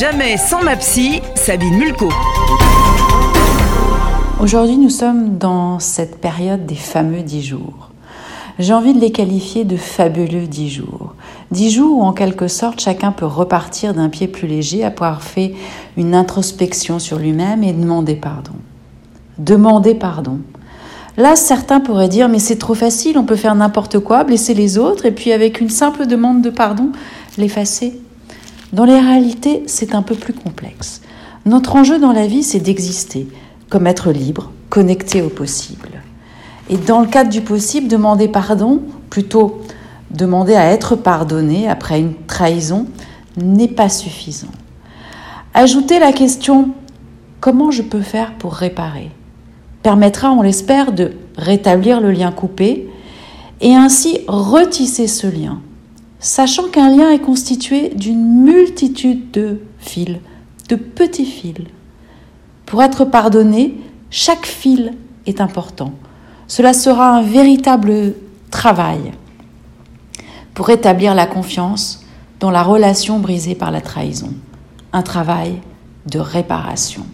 Jamais sans ma psy, Sabine Mulco. Aujourd'hui, nous sommes dans cette période des fameux 10 jours. J'ai envie de les qualifier de fabuleux 10 jours. 10 jours où, en quelque sorte, chacun peut repartir d'un pied plus léger après avoir fait une introspection sur lui-même et demander pardon. Demander pardon. Là, certains pourraient dire, mais c'est trop facile, on peut faire n'importe quoi, blesser les autres, et puis avec une simple demande de pardon, l'effacer. Dans les réalités, c'est un peu plus complexe. Notre enjeu dans la vie, c'est d'exister, comme être libre, connecté au possible. Et dans le cadre du possible, demander pardon, plutôt demander à être pardonné après une trahison, n'est pas suffisant. Ajouter la question comment je peux faire pour réparer? Permettra, on l'espère, de rétablir le lien coupé et ainsi retisser ce lien, sachant qu'un lien est constitué d'une multitude de fils, de petits fils. Pour être pardonné, chaque fil est important. Cela sera un véritable travail pour rétablir la confiance dans la relation brisée par la trahison. Un travail de réparation.